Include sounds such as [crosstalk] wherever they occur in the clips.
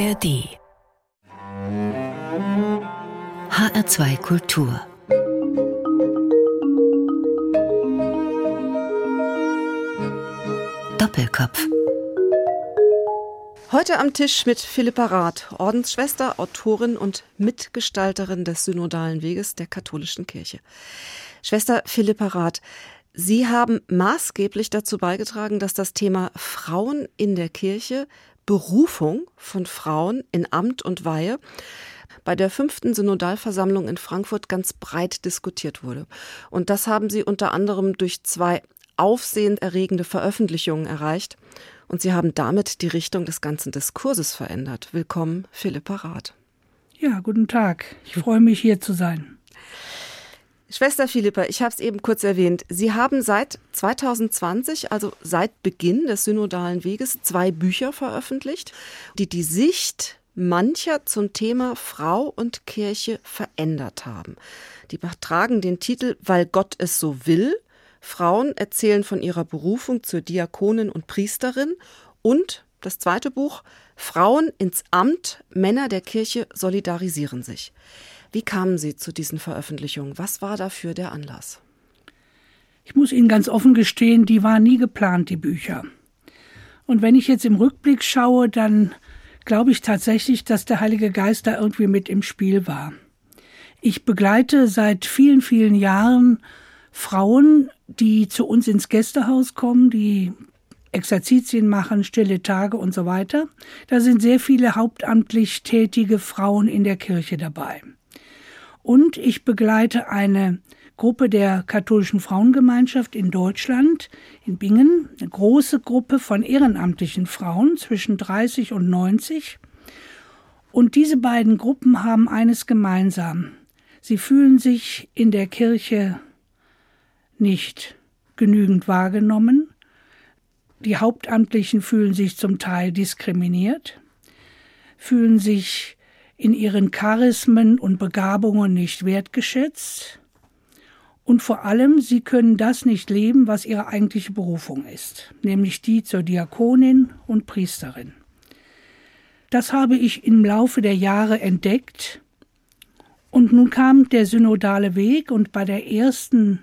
ARD HR2 Kultur Doppelkopf Heute am Tisch mit Philippa Rath, Ordensschwester, Autorin und Mitgestalterin des Synodalen Weges der katholischen Kirche. Schwester Philippa Rath, Sie haben maßgeblich dazu beigetragen, dass das Thema Frauen in der Kirche, Berufung von Frauen in Amt und Weihe bei der fünften Synodalversammlung in Frankfurt ganz breit diskutiert wurde. Und das haben Sie unter anderem durch zwei aufsehenerregende Veröffentlichungen erreicht. Und Sie haben damit die Richtung des ganzen Diskurses verändert. Willkommen, Philippa Rath. Ja, guten Tag. Ich freue mich, hier zu sein. Schwester Philippa, ich habe es eben kurz erwähnt. Sie haben seit 2020, also seit Beginn des synodalen Weges, zwei Bücher veröffentlicht, die die Sicht mancher zum Thema Frau und Kirche verändert haben. Die tragen den Titel Weil Gott es so will. Frauen erzählen von ihrer Berufung zur Diakonin und Priesterin und das zweite Buch Frauen ins Amt, Männer der Kirche solidarisieren sich. Wie kamen Sie zu diesen Veröffentlichungen? Was war dafür der Anlass? Ich muss Ihnen ganz offen gestehen, die waren nie geplant, die Bücher. Und wenn ich jetzt im Rückblick schaue, dann glaube ich tatsächlich, dass der Heilige Geist da irgendwie mit im Spiel war. Ich begleite seit vielen, vielen Jahren Frauen, die zu uns ins Gästehaus kommen, die Exerzitien machen, stille Tage und so weiter. Da sind sehr viele hauptamtlich tätige Frauen in der Kirche dabei. Und ich begleite eine Gruppe der katholischen Frauengemeinschaft in Deutschland, in Bingen, eine große Gruppe von ehrenamtlichen Frauen zwischen 30 und 90. Und diese beiden Gruppen haben eines gemeinsam. Sie fühlen sich in der Kirche nicht genügend wahrgenommen. Die Hauptamtlichen fühlen sich zum Teil diskriminiert, fühlen sich in ihren Charismen und Begabungen nicht wertgeschätzt. Und vor allem, sie können das nicht leben, was ihre eigentliche Berufung ist, nämlich die zur Diakonin und Priesterin. Das habe ich im Laufe der Jahre entdeckt. Und nun kam der synodale Weg und bei der ersten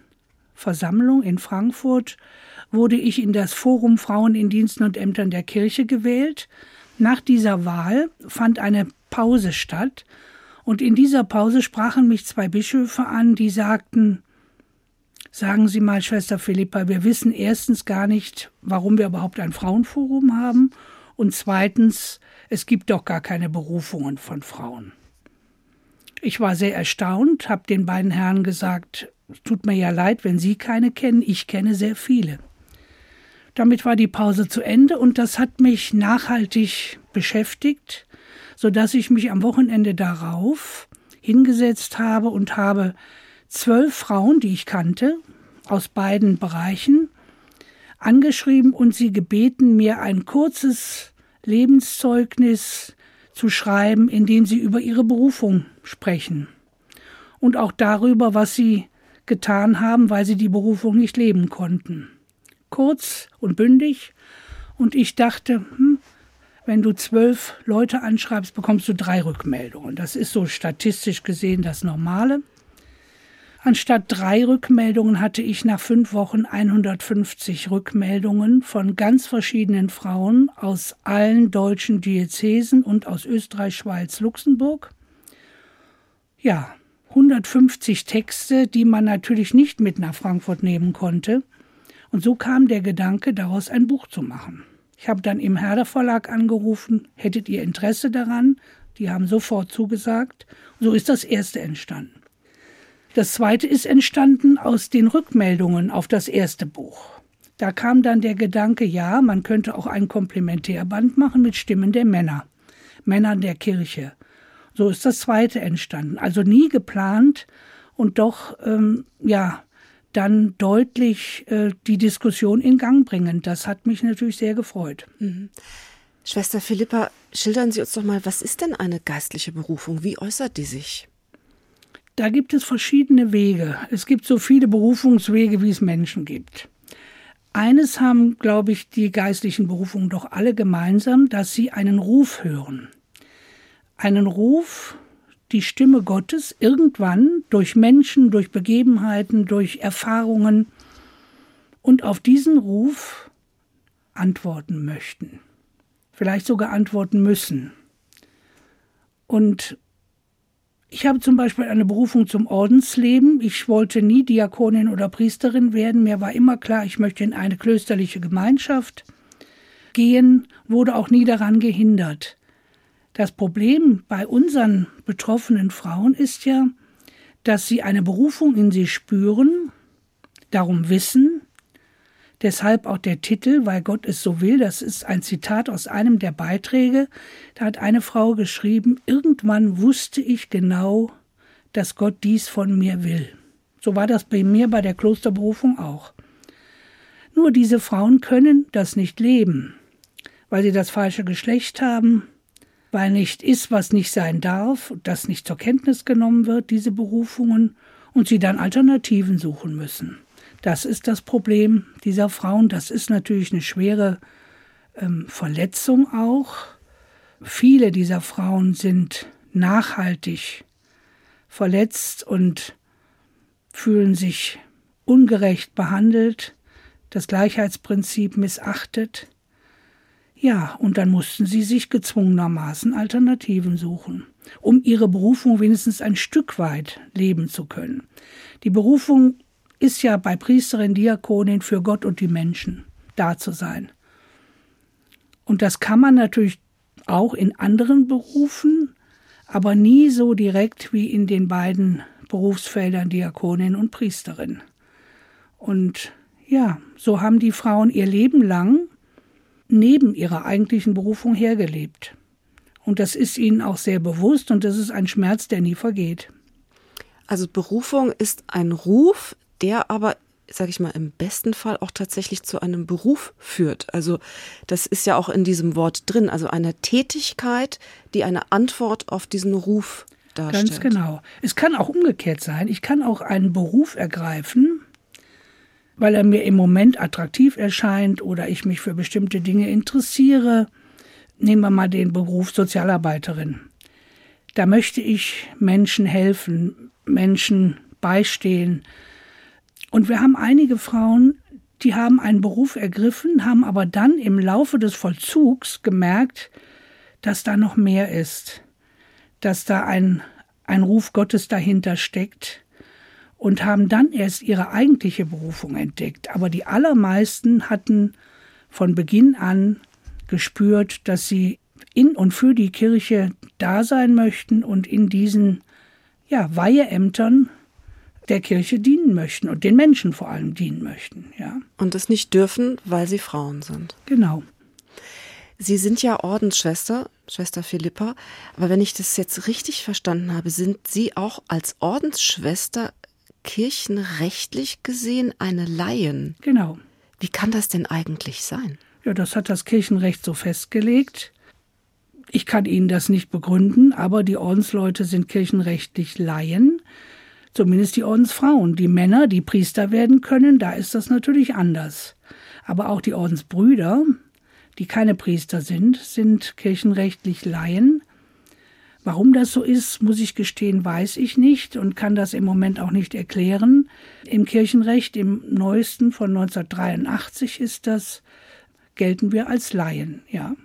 Versammlung in Frankfurt wurde ich in das Forum Frauen in Diensten und Ämtern der Kirche gewählt. Nach dieser Wahl fand eine Pause statt. Und in dieser Pause sprachen mich zwei Bischöfe an, die sagten, Sagen Sie mal, Schwester Philippa, wir wissen erstens gar nicht, warum wir überhaupt ein Frauenforum haben und zweitens, es gibt doch gar keine Berufungen von Frauen. Ich war sehr erstaunt, habe den beiden Herren gesagt, tut mir ja leid, wenn Sie keine kennen, ich kenne sehr viele. Damit war die Pause zu Ende und das hat mich nachhaltig beschäftigt so dass ich mich am Wochenende darauf hingesetzt habe und habe zwölf Frauen, die ich kannte, aus beiden Bereichen, angeschrieben und sie gebeten, mir ein kurzes Lebenszeugnis zu schreiben, in dem sie über ihre Berufung sprechen und auch darüber, was sie getan haben, weil sie die Berufung nicht leben konnten. Kurz und bündig. Und ich dachte, hm, wenn du zwölf Leute anschreibst, bekommst du drei Rückmeldungen. Das ist so statistisch gesehen das Normale. Anstatt drei Rückmeldungen hatte ich nach fünf Wochen 150 Rückmeldungen von ganz verschiedenen Frauen aus allen deutschen Diözesen und aus Österreich, Schweiz, Luxemburg. Ja, 150 Texte, die man natürlich nicht mit nach Frankfurt nehmen konnte. Und so kam der Gedanke, daraus ein Buch zu machen. Ich habe dann im Herder Verlag angerufen, hättet ihr Interesse daran? Die haben sofort zugesagt. So ist das erste entstanden. Das zweite ist entstanden aus den Rückmeldungen auf das erste Buch. Da kam dann der Gedanke, ja, man könnte auch ein Komplementärband machen mit Stimmen der Männer, Männern der Kirche. So ist das zweite entstanden. Also nie geplant und doch, ähm, ja, dann deutlich äh, die Diskussion in Gang bringen. Das hat mich natürlich sehr gefreut. Mhm. Schwester Philippa, schildern Sie uns doch mal, was ist denn eine geistliche Berufung? Wie äußert die sich? Da gibt es verschiedene Wege. Es gibt so viele Berufungswege, wie es Menschen gibt. Eines haben, glaube ich, die geistlichen Berufungen doch alle gemeinsam, dass sie einen Ruf hören. einen Ruf, die Stimme Gottes irgendwann durch Menschen, durch Begebenheiten, durch Erfahrungen und auf diesen Ruf antworten möchten, vielleicht sogar antworten müssen. Und ich habe zum Beispiel eine Berufung zum Ordensleben. Ich wollte nie Diakonin oder Priesterin werden. Mir war immer klar, ich möchte in eine klösterliche Gemeinschaft gehen, wurde auch nie daran gehindert. Das Problem bei unseren betroffenen Frauen ist ja, dass sie eine Berufung in sie spüren, darum wissen, Deshalb auch der Titel, weil Gott es so will. Das ist ein Zitat aus einem der Beiträge. Da hat eine Frau geschrieben, irgendwann wusste ich genau, dass Gott dies von mir will. So war das bei mir bei der Klosterberufung auch. Nur diese Frauen können das nicht leben, weil sie das falsche Geschlecht haben, weil nicht ist, was nicht sein darf, das nicht zur Kenntnis genommen wird, diese Berufungen, und sie dann Alternativen suchen müssen. Das ist das Problem dieser Frauen. Das ist natürlich eine schwere ähm, Verletzung auch. Viele dieser Frauen sind nachhaltig verletzt und fühlen sich ungerecht behandelt, das Gleichheitsprinzip missachtet. Ja, und dann mussten sie sich gezwungenermaßen Alternativen suchen, um ihre Berufung wenigstens ein Stück weit leben zu können. Die Berufung ist ja bei Priesterin, Diakonin für Gott und die Menschen da zu sein. Und das kann man natürlich auch in anderen Berufen, aber nie so direkt wie in den beiden Berufsfeldern Diakonin und Priesterin. Und ja, so haben die Frauen ihr Leben lang neben ihrer eigentlichen Berufung hergelebt. Und das ist ihnen auch sehr bewusst und das ist ein Schmerz, der nie vergeht. Also Berufung ist ein Ruf, der aber sage ich mal, im besten Fall auch tatsächlich zu einem Beruf führt. Also das ist ja auch in diesem Wort drin, also eine Tätigkeit, die eine Antwort auf diesen Ruf darstellt. Ganz genau. Es kann auch umgekehrt sein. Ich kann auch einen Beruf ergreifen, weil er mir im Moment attraktiv erscheint oder ich mich für bestimmte Dinge interessiere. Nehmen wir mal den Beruf Sozialarbeiterin. Da möchte ich Menschen helfen, Menschen beistehen, und wir haben einige Frauen, die haben einen Beruf ergriffen, haben aber dann im Laufe des Vollzugs gemerkt, dass da noch mehr ist, dass da ein, ein Ruf Gottes dahinter steckt und haben dann erst ihre eigentliche Berufung entdeckt. Aber die allermeisten hatten von Beginn an gespürt, dass sie in und für die Kirche da sein möchten und in diesen ja, Weiheämtern der Kirche dienen möchten und den Menschen vor allem dienen möchten, ja. Und das nicht dürfen, weil sie Frauen sind. Genau. Sie sind ja Ordensschwester, Schwester Philippa, aber wenn ich das jetzt richtig verstanden habe, sind Sie auch als Ordensschwester kirchenrechtlich gesehen eine Laien. Genau. Wie kann das denn eigentlich sein? Ja, das hat das Kirchenrecht so festgelegt. Ich kann Ihnen das nicht begründen, aber die Ordensleute sind kirchenrechtlich Laien. Zumindest die Ordensfrauen. Die Männer, die Priester werden können, da ist das natürlich anders. Aber auch die Ordensbrüder, die keine Priester sind, sind kirchenrechtlich Laien. Warum das so ist, muss ich gestehen, weiß ich nicht und kann das im Moment auch nicht erklären. Im Kirchenrecht, im neuesten von 1983 ist das, gelten wir als Laien, ja.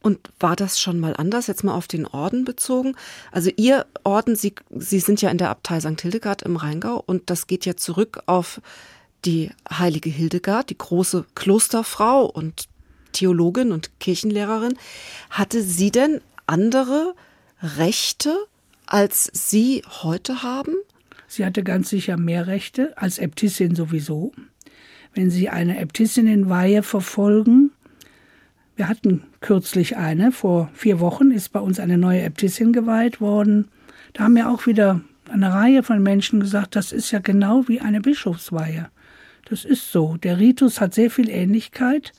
Und war das schon mal anders, jetzt mal auf den Orden bezogen? Also Ihr Orden, Sie, Sie sind ja in der Abtei St. Hildegard im Rheingau und das geht ja zurück auf die heilige Hildegard, die große Klosterfrau und Theologin und Kirchenlehrerin. Hatte sie denn andere Rechte, als Sie heute haben? Sie hatte ganz sicher mehr Rechte, als Äbtissin sowieso. Wenn Sie eine Äbtissinnenweihe verfolgen, wir hatten kürzlich eine, vor vier Wochen ist bei uns eine neue Äbtissin geweiht worden. Da haben ja auch wieder eine Reihe von Menschen gesagt, das ist ja genau wie eine Bischofsweihe. Das ist so. Der Ritus hat sehr viel Ähnlichkeit.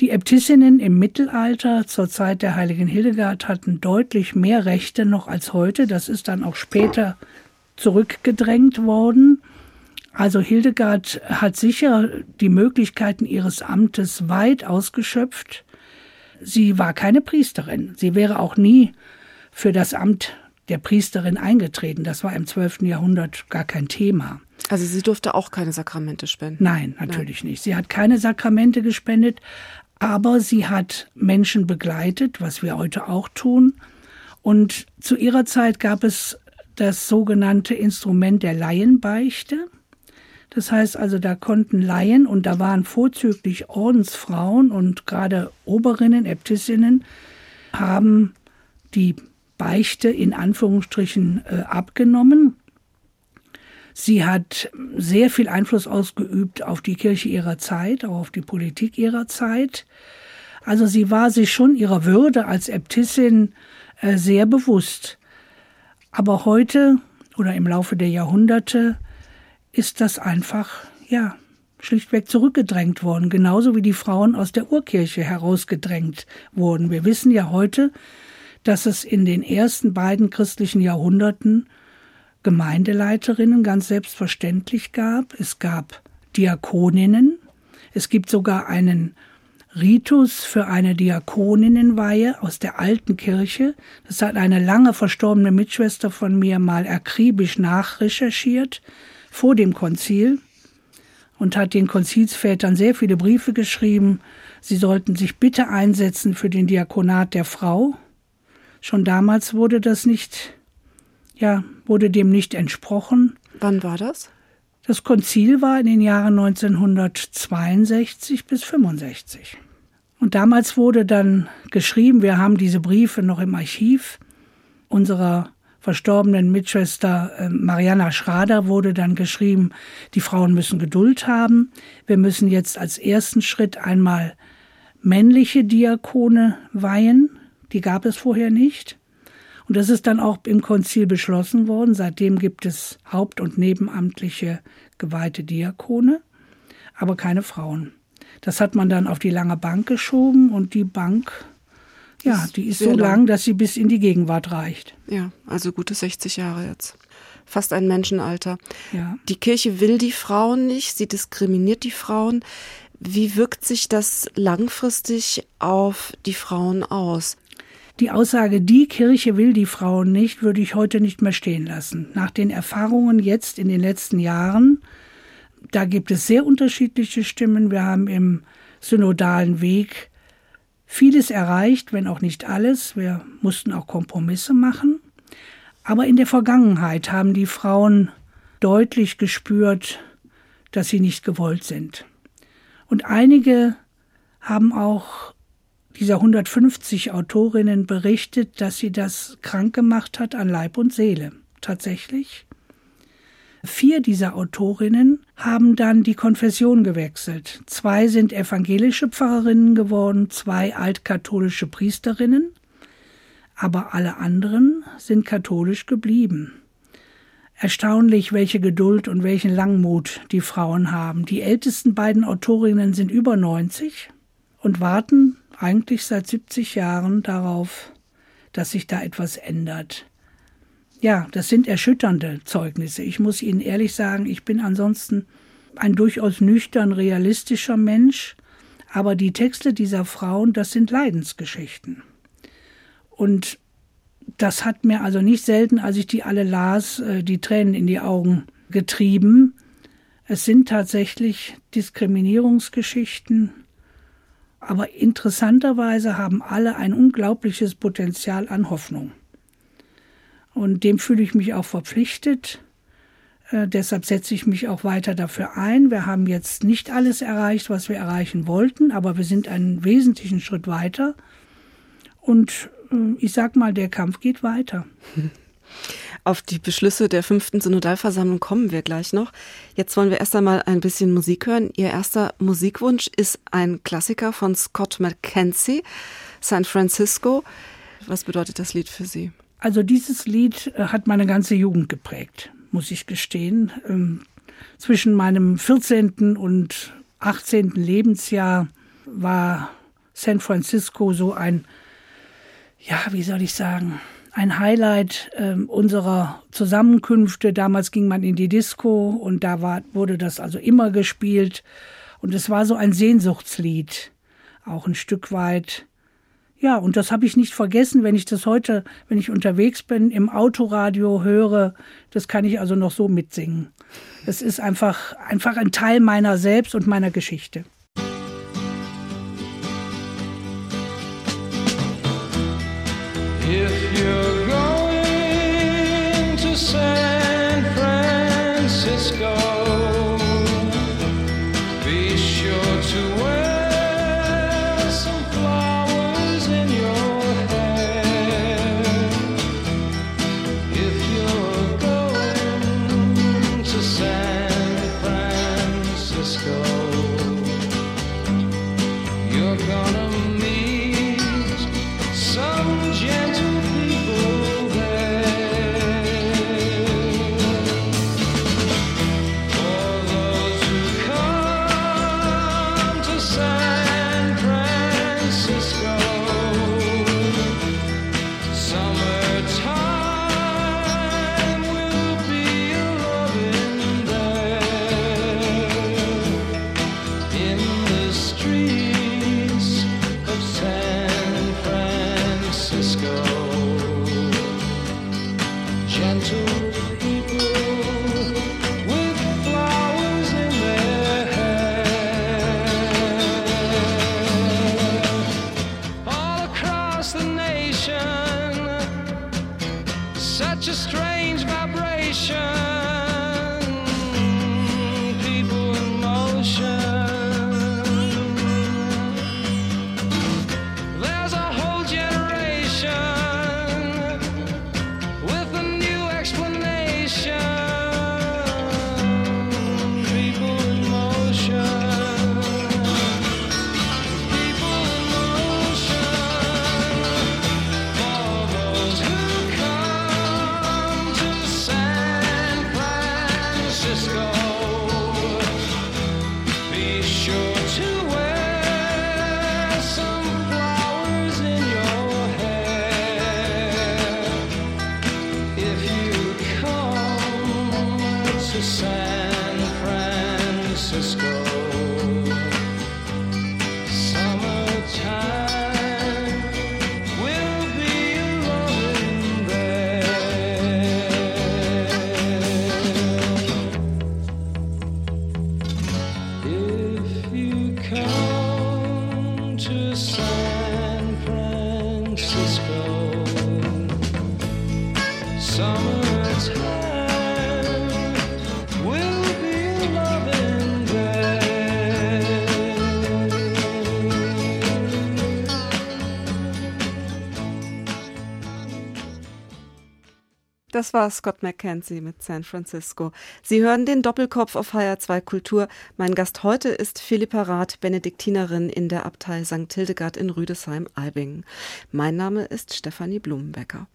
Die Äbtissinnen im Mittelalter zur Zeit der heiligen Hildegard hatten deutlich mehr Rechte noch als heute. Das ist dann auch später zurückgedrängt worden. Also Hildegard hat sicher die Möglichkeiten ihres Amtes weit ausgeschöpft. Sie war keine Priesterin. Sie wäre auch nie für das Amt der Priesterin eingetreten. Das war im 12. Jahrhundert gar kein Thema. Also sie durfte auch keine Sakramente spenden? Nein, natürlich Nein. nicht. Sie hat keine Sakramente gespendet, aber sie hat Menschen begleitet, was wir heute auch tun. Und zu ihrer Zeit gab es das sogenannte Instrument der Laienbeichte. Das heißt also, da konnten Laien und da waren vorzüglich Ordensfrauen und gerade Oberinnen, Äbtissinnen, haben die Beichte in Anführungsstrichen äh, abgenommen. Sie hat sehr viel Einfluss ausgeübt auf die Kirche ihrer Zeit, auch auf die Politik ihrer Zeit. Also sie war sich schon ihrer Würde als Äbtissin äh, sehr bewusst. Aber heute oder im Laufe der Jahrhunderte ist das einfach, ja, schlichtweg zurückgedrängt worden, genauso wie die Frauen aus der Urkirche herausgedrängt wurden. Wir wissen ja heute, dass es in den ersten beiden christlichen Jahrhunderten Gemeindeleiterinnen ganz selbstverständlich gab. Es gab Diakoninnen. Es gibt sogar einen Ritus für eine Diakoninnenweihe aus der alten Kirche. Das hat eine lange verstorbene Mitschwester von mir mal akribisch nachrecherchiert vor dem Konzil und hat den Konzilsvätern sehr viele Briefe geschrieben. Sie sollten sich bitte einsetzen für den Diakonat der Frau. Schon damals wurde das nicht, ja, wurde dem nicht entsprochen. Wann war das? Das Konzil war in den Jahren 1962 bis 65. Und damals wurde dann geschrieben, wir haben diese Briefe noch im Archiv unserer verstorbenen Mitschwester äh, Mariana Schrader wurde dann geschrieben, die Frauen müssen Geduld haben. Wir müssen jetzt als ersten Schritt einmal männliche Diakone weihen. Die gab es vorher nicht. Und das ist dann auch im Konzil beschlossen worden. Seitdem gibt es haupt- und nebenamtliche geweihte Diakone, aber keine Frauen. Das hat man dann auf die lange Bank geschoben und die Bank, ja, die ist so lang, lang, dass sie bis in die Gegenwart reicht. Ja, also gute 60 Jahre jetzt. Fast ein Menschenalter. Ja. Die Kirche will die Frauen nicht, sie diskriminiert die Frauen. Wie wirkt sich das langfristig auf die Frauen aus? Die Aussage, die Kirche will die Frauen nicht, würde ich heute nicht mehr stehen lassen. Nach den Erfahrungen jetzt in den letzten Jahren, da gibt es sehr unterschiedliche Stimmen. Wir haben im synodalen Weg vieles erreicht, wenn auch nicht alles. Wir mussten auch Kompromisse machen. Aber in der Vergangenheit haben die Frauen deutlich gespürt, dass sie nicht gewollt sind. Und einige haben auch dieser 150 Autorinnen berichtet, dass sie das krank gemacht hat an Leib und Seele. Tatsächlich. Vier dieser Autorinnen haben dann die Konfession gewechselt. Zwei sind evangelische Pfarrerinnen geworden, zwei altkatholische Priesterinnen, aber alle anderen sind katholisch geblieben. Erstaunlich, welche Geduld und welchen Langmut die Frauen haben. Die ältesten beiden Autorinnen sind über 90 und warten eigentlich seit 70 Jahren darauf, dass sich da etwas ändert. Ja, das sind erschütternde Zeugnisse. Ich muss Ihnen ehrlich sagen, ich bin ansonsten ein durchaus nüchtern, realistischer Mensch, aber die Texte dieser Frauen, das sind Leidensgeschichten. Und das hat mir also nicht selten, als ich die alle las, äh, die Tränen in die Augen getrieben. Es sind tatsächlich Diskriminierungsgeschichten, aber interessanterweise haben alle ein unglaubliches Potenzial an Hoffnung. Und dem fühle ich mich auch verpflichtet. Äh, deshalb setze ich mich auch weiter dafür ein. Wir haben jetzt nicht alles erreicht, was wir erreichen wollten, aber wir sind einen wesentlichen Schritt weiter. Und äh, ich sag mal, der Kampf geht weiter. [laughs] Auf die Beschlüsse der fünften Synodalversammlung kommen wir gleich noch. Jetzt wollen wir erst einmal ein bisschen Musik hören. Ihr erster Musikwunsch ist ein Klassiker von Scott McKenzie, San Francisco. Was bedeutet das Lied für Sie? Also dieses Lied äh, hat meine ganze Jugend geprägt, muss ich gestehen. Ähm, zwischen meinem 14. und 18. Lebensjahr war San Francisco so ein, ja, wie soll ich sagen, ein Highlight äh, unserer Zusammenkünfte. Damals ging man in die Disco und da war, wurde das also immer gespielt. Und es war so ein Sehnsuchtslied, auch ein Stück weit, Ja, und das habe ich nicht vergessen, wenn ich das heute, wenn ich unterwegs bin, im Autoradio höre, das kann ich also noch so mitsingen. Es ist einfach, einfach ein Teil meiner selbst und meiner Geschichte. Das war Scott McKenzie mit San Francisco. Sie hören den Doppelkopf auf HR2 Kultur. Mein Gast heute ist Philippa Rath, Benediktinerin in der Abtei St. Hildegard in Rüdesheim-Albingen. Mein Name ist Stefanie Blumenbecker.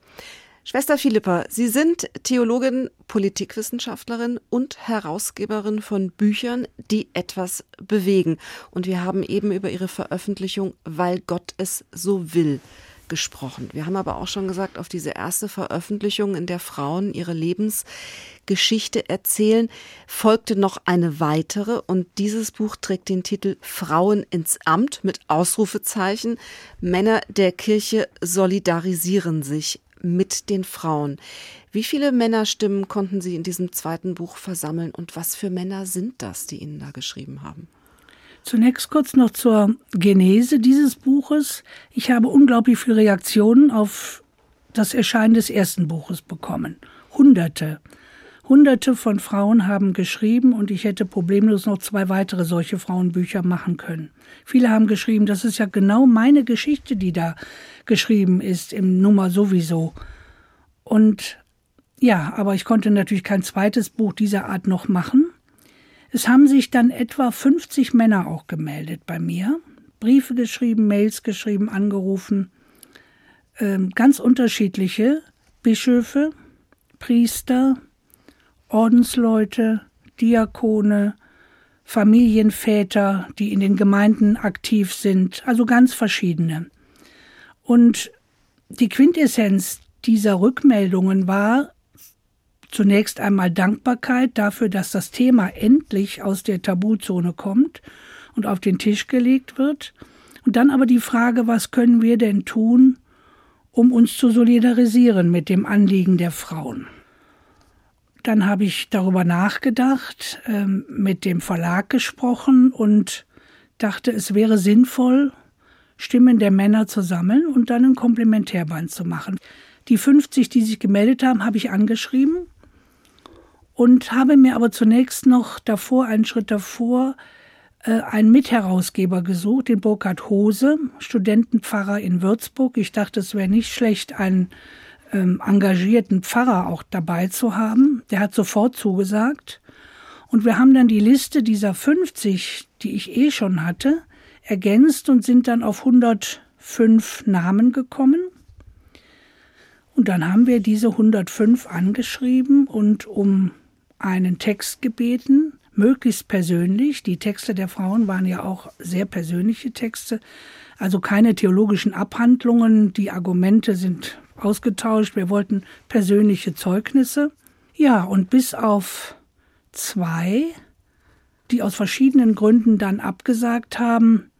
Schwester Philippa, Sie sind Theologin, Politikwissenschaftlerin und Herausgeberin von Büchern, die etwas bewegen. Und wir haben eben über Ihre Veröffentlichung Weil Gott es so will gesprochen. Wir haben aber auch schon gesagt, auf diese erste Veröffentlichung, in der Frauen ihre Lebensgeschichte erzählen, folgte noch eine weitere und dieses Buch trägt den Titel Frauen ins Amt mit Ausrufezeichen. Männer der Kirche solidarisieren sich mit den Frauen. Wie viele Männerstimmen konnten Sie in diesem zweiten Buch versammeln und was für Männer sind das, die Ihnen da geschrieben haben? Zunächst kurz noch zur Genese dieses Buches. Ich habe unglaublich viele Reaktionen auf das Erscheinen des ersten Buches bekommen. Hunderte. Hunderte von Frauen haben geschrieben und ich hätte problemlos noch zwei weitere solche Frauenbücher machen können. Viele haben geschrieben, das ist ja genau meine Geschichte, die da geschrieben ist im Nummer sowieso. Und ja, aber ich konnte natürlich kein zweites Buch dieser Art noch machen. Es haben sich dann etwa 50 Männer auch gemeldet bei mir, Briefe geschrieben, Mails geschrieben, angerufen, ähm, ganz unterschiedliche Bischöfe, Priester, Ordensleute, Diakone, Familienväter, die in den Gemeinden aktiv sind, also ganz verschiedene. Und die Quintessenz dieser Rückmeldungen war, Zunächst einmal Dankbarkeit dafür, dass das Thema endlich aus der Tabuzone kommt und auf den Tisch gelegt wird. Und dann aber die Frage, was können wir denn tun, um uns zu solidarisieren mit dem Anliegen der Frauen? Dann habe ich darüber nachgedacht, ähm, mit dem Verlag gesprochen und dachte, es wäre sinnvoll, Stimmen der Männer zu sammeln und dann ein Komplementärband zu machen. Die 50, die sich gemeldet haben, habe ich angeschrieben und habe mir aber zunächst noch davor, einen Schritt davor, äh, einen Mitherausgeber gesucht, den Burkhard Hose, Studentenpfarrer in Würzburg. Ich dachte, es wäre nicht schlecht, einen ähm, engagierten Pfarrer auch dabei zu haben. Der hat sofort zugesagt. Und wir haben dann die Liste dieser 50, die ich eh schon hatte, ergänzt und sind dann auf 105 Namen gekommen. Und dann haben wir diese 105 angeschrieben und um einen Text gebeten, möglichst persönlich. Die Texte der Frauen waren ja auch sehr persönliche Texte, also keine theologischen Abhandlungen. Die Argumente sind ausgetauscht. Wir wollten persönliche Zeugnisse. Ja, und bis auf zwei, die aus verschiedenen Gründen dann abgesagt haben,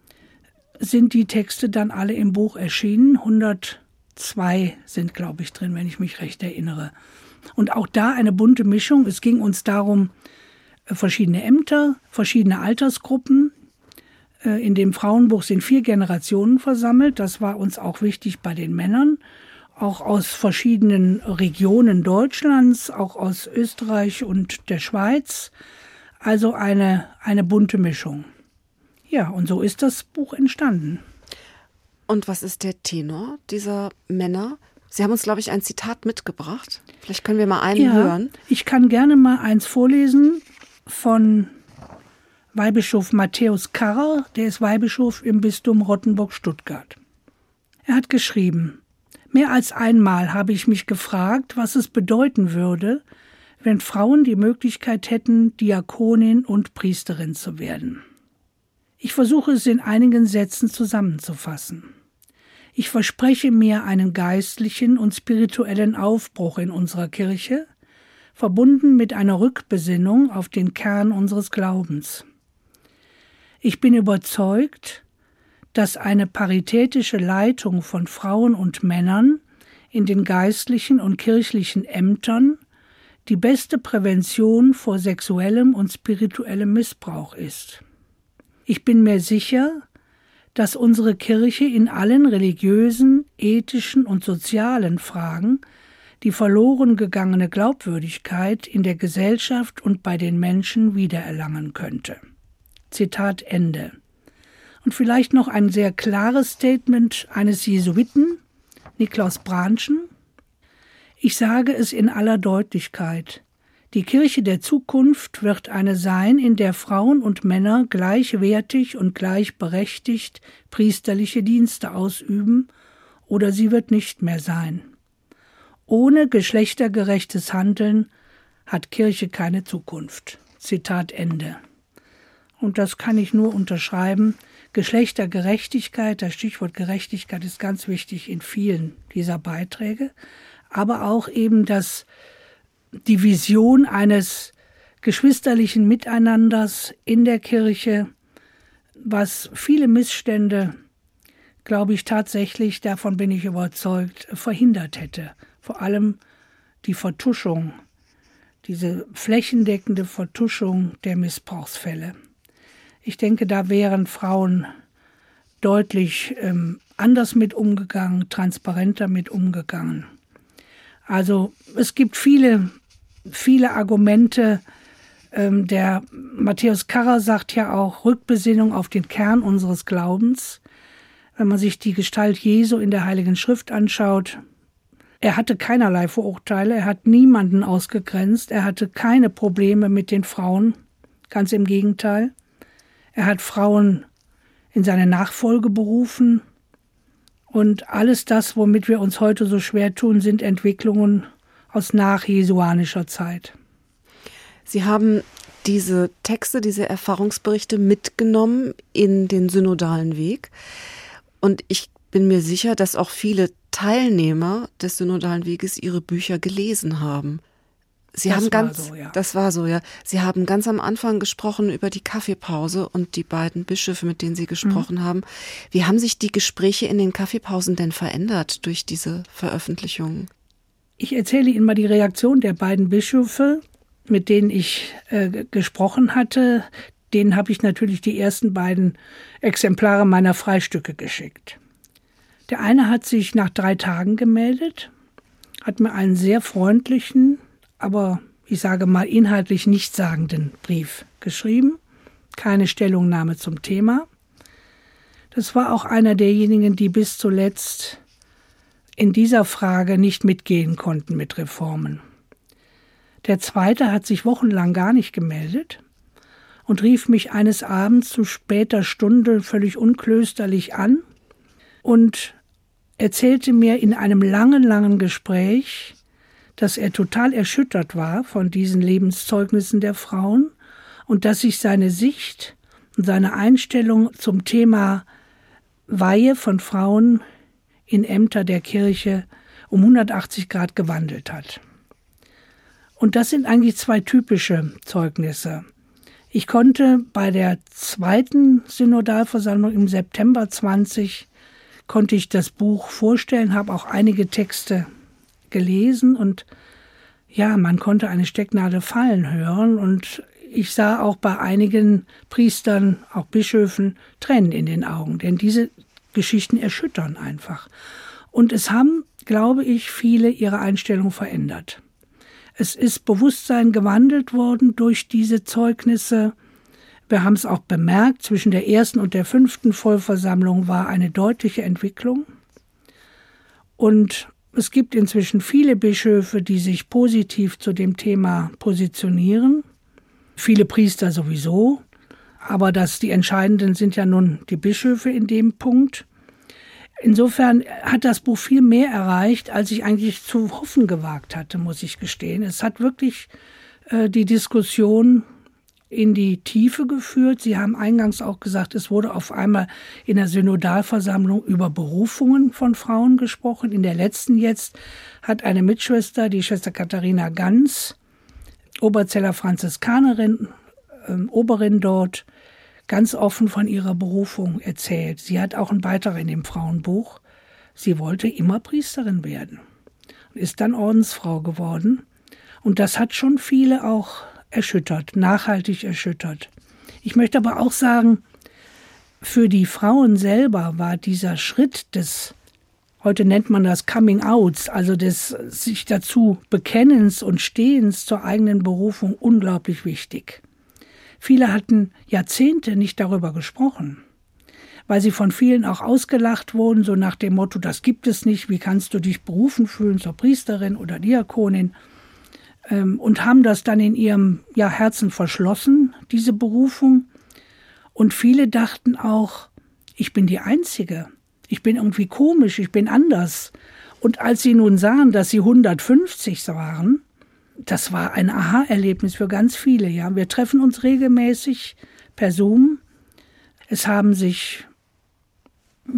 sind die Texte dann alle im Buch erschienen. 102 sind, glaube ich, drin, wenn ich mich recht erinnere. Und auch da eine bunte Mischung. Es ging uns darum, äh, verschiedene Ämter, verschiedene Altersgruppen. Äh, in dem Frauenbuch sind vier Generationen versammelt. Das war uns auch wichtig bei den Männern. Auch aus verschiedenen Regionen Deutschlands, auch aus Österreich und der Schweiz. Also eine, eine bunte Mischung. Ja, und so ist das Buch entstanden. Und was ist der Tenor dieser Männer? Sie haben uns, glaube ich, ein Zitat mitgebracht. Vielleicht können wir mal einen ja, hören. Ich kann gerne mal eins vorlesen von Weihbischof Matthäus Karrer, der ist Weihbischof im Bistum Rottenburg-Stuttgart. Er hat geschrieben, Mehr als einmal habe ich mich gefragt, was es bedeuten würde, wenn Frauen die Möglichkeit hätten, Diakonin und Priesterin zu werden. Ich versuche es in einigen Sätzen zusammenzufassen. Ich verspreche mir einen geistlichen und spirituellen Aufbruch in unserer Kirche, verbunden mit einer Rückbesinnung auf den Kern unseres Glaubens. Ich bin überzeugt, dass eine paritätische Leitung von Frauen und Männern in den geistlichen und kirchlichen Ämtern die beste Prävention vor sexuellem und spirituellem Missbrauch ist. Ich bin mir sicher, dass unsere Kirche in allen religiösen, ethischen und sozialen Fragen die verloren gegangene Glaubwürdigkeit in der Gesellschaft und bei den Menschen wiedererlangen könnte. Zitat Ende. Und vielleicht noch ein sehr klares Statement eines Jesuiten, Niklaus Branschen. Ich sage es in aller Deutlichkeit. Die Kirche der Zukunft wird eine sein, in der Frauen und Männer gleichwertig und gleichberechtigt priesterliche Dienste ausüben, oder sie wird nicht mehr sein. Ohne geschlechtergerechtes Handeln hat Kirche keine Zukunft. Zitat Ende. Und das kann ich nur unterschreiben. Geschlechtergerechtigkeit, das Stichwort Gerechtigkeit ist ganz wichtig in vielen dieser Beiträge, aber auch eben das die Vision eines geschwisterlichen Miteinanders in der Kirche, was viele Missstände, glaube ich tatsächlich, davon bin ich überzeugt, verhindert hätte. Vor allem die Vertuschung, diese flächendeckende Vertuschung der Missbrauchsfälle. Ich denke, da wären Frauen deutlich ähm, anders mit umgegangen, transparenter mit umgegangen. Also es gibt viele viele Argumente. Ähm, der Matthäus Karrer sagt ja auch Rückbesinnung auf den Kern unseres Glaubens. Wenn man sich die Gestalt Jesu in der Heiligen Schrift anschaut, er hatte keinerlei Vorurteile, er hat niemanden ausgegrenzt, er hatte keine Probleme mit den Frauen, ganz im Gegenteil. Er hat Frauen in seine Nachfolge berufen und alles das, womit wir uns heute so schwer tun, sind Entwicklungen aus nachjesuanischer Zeit. Sie haben diese Texte, diese Erfahrungsberichte mitgenommen in den synodalen Weg. Und ich bin mir sicher, dass auch viele Teilnehmer des synodalen Weges ihre Bücher gelesen haben. Sie das haben ganz, war so, ja. das war so, ja. Sie haben ganz am Anfang gesprochen über die Kaffeepause und die beiden Bischöfe, mit denen Sie gesprochen Mhm. haben. Wie haben sich die Gespräche in den Kaffeepausen denn verändert durch diese Veröffentlichungen? Ich erzähle Ihnen mal die Reaktion der beiden Bischöfe, mit denen ich äh, gesprochen hatte. Denen habe ich natürlich die ersten beiden Exemplare meiner Freistücke geschickt. Der eine hat sich nach drei Tagen gemeldet, hat mir einen sehr freundlichen, aber ich sage mal inhaltlich nichtssagenden Brief geschrieben. Keine Stellungnahme zum Thema. Das war auch einer derjenigen, die bis zuletzt in dieser Frage nicht mitgehen konnten mit Reformen. Der zweite hat sich wochenlang gar nicht gemeldet und rief mich eines Abends zu später Stunde völlig unklösterlich an und erzählte mir in einem langen, langen Gespräch, dass er total erschüttert war von diesen Lebenszeugnissen der Frauen und dass sich seine Sicht und seine Einstellung zum Thema Weihe von Frauen in Ämter der Kirche um 180 Grad gewandelt hat. Und das sind eigentlich zwei typische Zeugnisse. Ich konnte bei der zweiten Synodalversammlung im September 20 konnte ich das Buch vorstellen, habe auch einige Texte gelesen und ja, man konnte eine Stecknadel fallen hören und ich sah auch bei einigen Priestern, auch Bischöfen, Tränen in den Augen, denn diese Geschichten erschüttern einfach. Und es haben, glaube ich, viele ihre Einstellung verändert. Es ist Bewusstsein gewandelt worden durch diese Zeugnisse. Wir haben es auch bemerkt, zwischen der ersten und der fünften Vollversammlung war eine deutliche Entwicklung. Und es gibt inzwischen viele Bischöfe, die sich positiv zu dem Thema positionieren. Viele Priester sowieso. Aber das, die Entscheidenden sind ja nun die Bischöfe in dem Punkt. Insofern hat das Buch viel mehr erreicht, als ich eigentlich zu hoffen gewagt hatte, muss ich gestehen. Es hat wirklich äh, die Diskussion in die Tiefe geführt. Sie haben eingangs auch gesagt, es wurde auf einmal in der Synodalversammlung über Berufungen von Frauen gesprochen. In der letzten jetzt hat eine Mitschwester, die Schwester Katharina Ganz, Oberzeller Franziskanerin, äh, Oberin dort, ganz offen von ihrer Berufung erzählt. Sie hat auch einen Beitrag in dem Frauenbuch. Sie wollte immer Priesterin werden und ist dann Ordensfrau geworden. Und das hat schon viele auch erschüttert, nachhaltig erschüttert. Ich möchte aber auch sagen, für die Frauen selber war dieser Schritt des, heute nennt man das Coming Outs, also des sich dazu Bekennens und Stehens zur eigenen Berufung unglaublich wichtig. Viele hatten Jahrzehnte nicht darüber gesprochen, weil sie von vielen auch ausgelacht wurden, so nach dem Motto, das gibt es nicht, wie kannst du dich berufen fühlen zur Priesterin oder Diakonin, ähm, und haben das dann in ihrem ja, Herzen verschlossen, diese Berufung. Und viele dachten auch, ich bin die Einzige, ich bin irgendwie komisch, ich bin anders. Und als sie nun sahen, dass sie 150 waren, das war ein Aha-Erlebnis für ganz viele. Ja, wir treffen uns regelmäßig per Zoom. Es haben sich,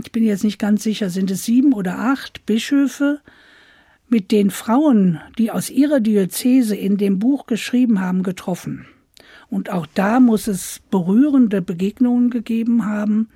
ich bin jetzt nicht ganz sicher, sind es sieben oder acht Bischöfe mit den Frauen, die aus ihrer Diözese in dem Buch geschrieben haben, getroffen. Und auch da muss es berührende Begegnungen gegeben haben,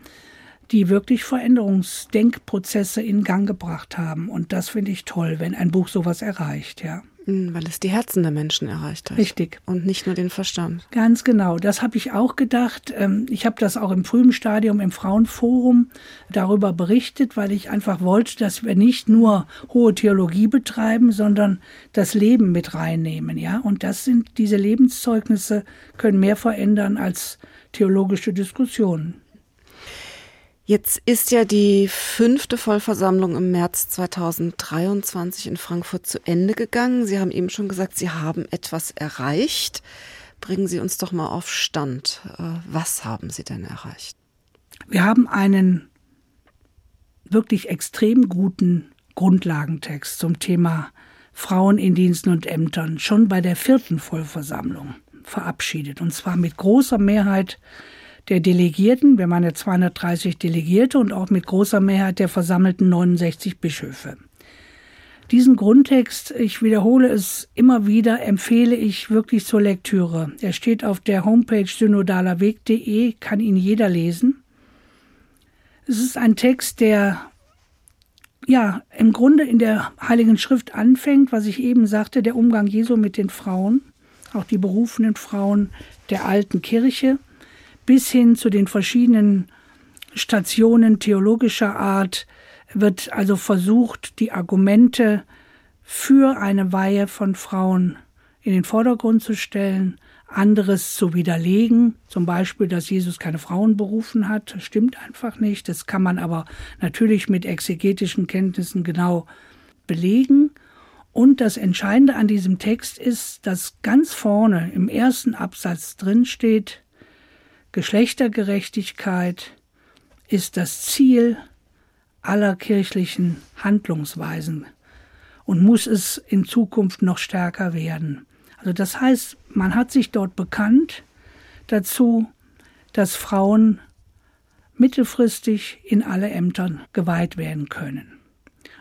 die wirklich Veränderungsdenkprozesse in Gang gebracht haben. Und das finde ich toll, wenn ein Buch sowas erreicht, ja. Hm, Weil es die Herzen der Menschen erreicht hat. Richtig. Und nicht nur den Verstand. Ganz genau, das habe ich auch gedacht. Ähm, Ich habe das auch im frühen Stadium im Frauenforum darüber berichtet, weil ich einfach wollte, dass wir nicht nur hohe Theologie betreiben, sondern das Leben mit reinnehmen, ja. Und das sind diese Lebenszeugnisse können mehr verändern als theologische Diskussionen. Jetzt ist ja die fünfte Vollversammlung im März 2023 in Frankfurt zu Ende gegangen. Sie haben eben schon gesagt, Sie haben etwas erreicht. Bringen Sie uns doch mal auf Stand. Äh, Was haben Sie denn erreicht? Wir haben einen wirklich extrem guten Grundlagentext zum Thema Frauen in Diensten und Ämtern schon bei der vierten Vollversammlung verabschiedet. Und zwar mit großer Mehrheit der Delegierten, wir ja 230 Delegierte und auch mit großer Mehrheit der versammelten 69 Bischöfe. Diesen Grundtext, ich wiederhole es immer wieder, empfehle ich wirklich zur Lektüre. Er steht auf der Homepage synodalerweg.de, kann ihn jeder lesen. Es ist ein Text, der ja im Grunde in der Heiligen Schrift anfängt, was ich eben sagte, der Umgang Jesu mit den Frauen, auch die berufenen Frauen der alten Kirche, bis hin zu den verschiedenen Stationen theologischer Art, wird also versucht, die Argumente für eine Weihe von Frauen in den Vordergrund zu stellen, anderes zu widerlegen, zum Beispiel, dass Jesus keine Frauen berufen hat, das stimmt einfach nicht. Das kann man aber natürlich mit exegetischen Kenntnissen genau belegen. Und das Entscheidende an diesem Text ist, dass ganz vorne im ersten Absatz drin steht, Geschlechtergerechtigkeit ist das Ziel aller kirchlichen Handlungsweisen und muss es in Zukunft noch stärker werden. Also das heißt, man hat sich dort bekannt dazu, dass Frauen mittelfristig in alle Ämtern geweiht werden können.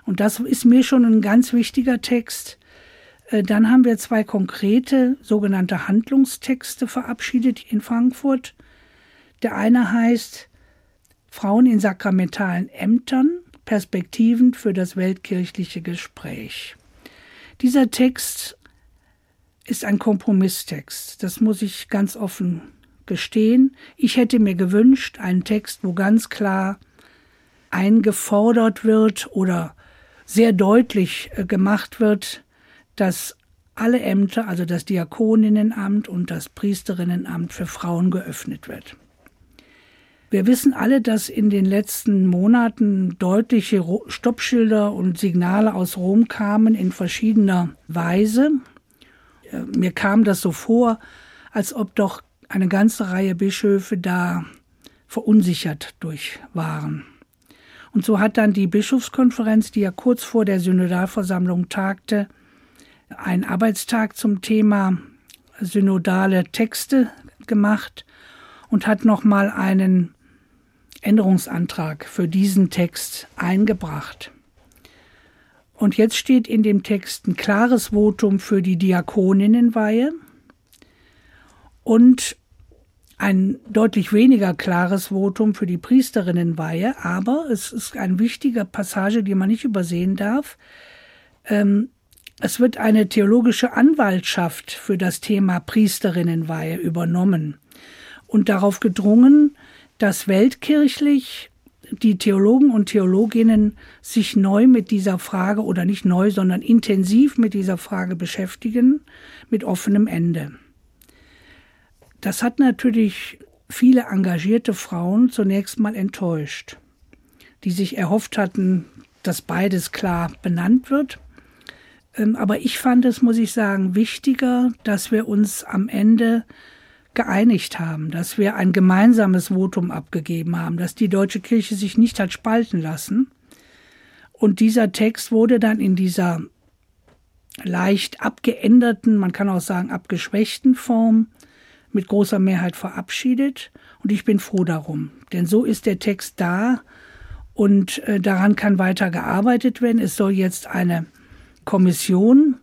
Und das ist mir schon ein ganz wichtiger Text. Äh, dann haben wir zwei konkrete sogenannte Handlungstexte verabschiedet in Frankfurt. Der eine heißt Frauen in sakramentalen Ämtern, Perspektiven für das weltkirchliche Gespräch. Dieser Text ist ein Kompromisstext, das muss ich ganz offen gestehen. Ich hätte mir gewünscht, einen Text, wo ganz klar eingefordert wird oder sehr deutlich äh, gemacht wird, dass alle Ämter, also das Diakoninnenamt und das Priesterinnenamt für Frauen geöffnet wird. Wir wissen alle, dass in den letzten Monaten deutliche Stoppschilder und Signale aus Rom kamen in verschiedener Weise. Äh, mir kam das so vor, als ob doch eine ganze Reihe Bischöfe da verunsichert durch waren. Und so hat dann die Bischofskonferenz, die ja kurz vor der Synodalversammlung tagte, einen Arbeitstag zum Thema synodale Texte gemacht und hat nochmal einen Änderungsantrag für diesen Text eingebracht. Und jetzt steht in dem Text ein klares Votum für die Diakoninnenweihe und ein deutlich weniger klares Votum für die Priesterinnenweihe, aber es ist eine wichtige Passage, die man nicht übersehen darf. Ähm, es wird eine theologische Anwaltschaft für das Thema Priesterinnenweihe übernommen und darauf gedrungen, dass weltkirchlich die Theologen und Theologinnen sich neu mit dieser Frage oder nicht neu, sondern intensiv mit dieser Frage beschäftigen, mit offenem Ende. Das hat natürlich viele engagierte Frauen zunächst mal enttäuscht, die sich erhofft hatten, dass beides klar benannt wird. Ähm, aber ich fand es, muss ich sagen, wichtiger, dass wir uns am Ende geeinigt haben, dass wir ein gemeinsames Votum abgegeben haben, dass die deutsche Kirche sich nicht hat spalten lassen. Und dieser Text wurde dann in dieser leicht abgeänderten, man kann auch sagen abgeschwächten Form mit großer Mehrheit verabschiedet. Und ich bin froh darum, denn so ist der Text da und äh, daran kann weiter gearbeitet werden. Es soll jetzt eine Kommission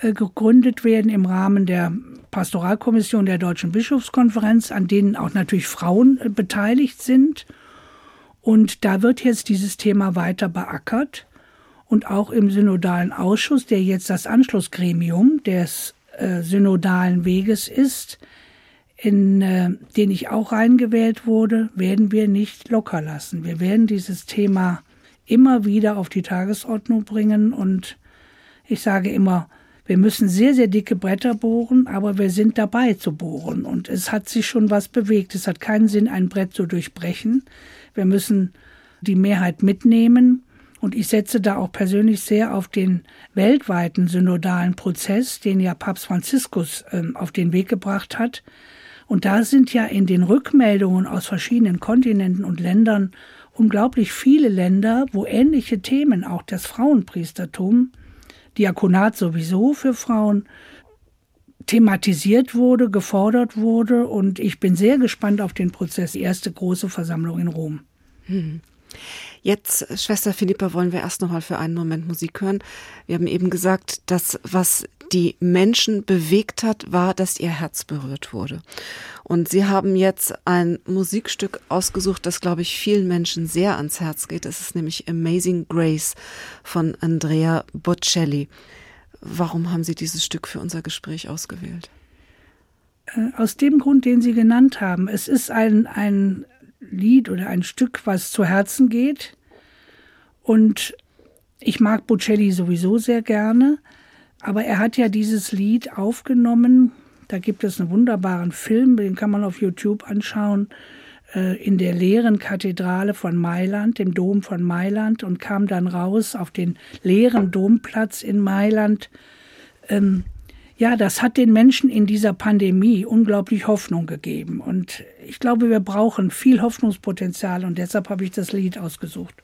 gegründet werden im Rahmen der Pastoralkommission der Deutschen Bischofskonferenz, an denen auch natürlich Frauen äh, beteiligt sind. Und da wird jetzt dieses Thema weiter beackert. Und auch im synodalen Ausschuss, der jetzt das Anschlussgremium des äh, synodalen Weges ist, in äh, den ich auch reingewählt wurde, werden wir nicht locker lassen. Wir werden dieses Thema immer wieder auf die Tagesordnung bringen und ich sage immer, wir müssen sehr, sehr dicke Bretter bohren, aber wir sind dabei zu bohren. Und es hat sich schon was bewegt. Es hat keinen Sinn, ein Brett zu durchbrechen. Wir müssen die Mehrheit mitnehmen. Und ich setze da auch persönlich sehr auf den weltweiten synodalen Prozess, den ja Papst Franziskus äh, auf den Weg gebracht hat. Und da sind ja in den Rückmeldungen aus verschiedenen Kontinenten und Ländern unglaublich viele Länder, wo ähnliche Themen, auch das Frauenpriestertum, Diakonat sowieso für Frauen thematisiert wurde, gefordert wurde. Und ich bin sehr gespannt auf den Prozess, die erste große Versammlung in Rom. Hm. Jetzt, Schwester Philippa, wollen wir erst noch mal für einen Moment Musik hören. Wir haben eben gesagt, dass was die Menschen bewegt hat, war, dass ihr Herz berührt wurde. Und Sie haben jetzt ein Musikstück ausgesucht, das, glaube ich, vielen Menschen sehr ans Herz geht. Es ist nämlich Amazing Grace von Andrea Bocelli. Warum haben Sie dieses Stück für unser Gespräch ausgewählt? Äh, aus dem Grund, den Sie genannt haben. Es ist ein, ein Lied oder ein Stück, was zu Herzen geht. Und ich mag Bocelli sowieso sehr gerne. Aber er hat ja dieses Lied aufgenommen. Da gibt es einen wunderbaren Film, den kann man auf YouTube anschauen, äh, in der leeren Kathedrale von Mailand, dem Dom von Mailand, und kam dann raus auf den leeren Domplatz in Mailand. Ähm, ja, das hat den Menschen in dieser Pandemie unglaublich Hoffnung gegeben. Und ich glaube, wir brauchen viel Hoffnungspotenzial und deshalb habe ich das Lied ausgesucht.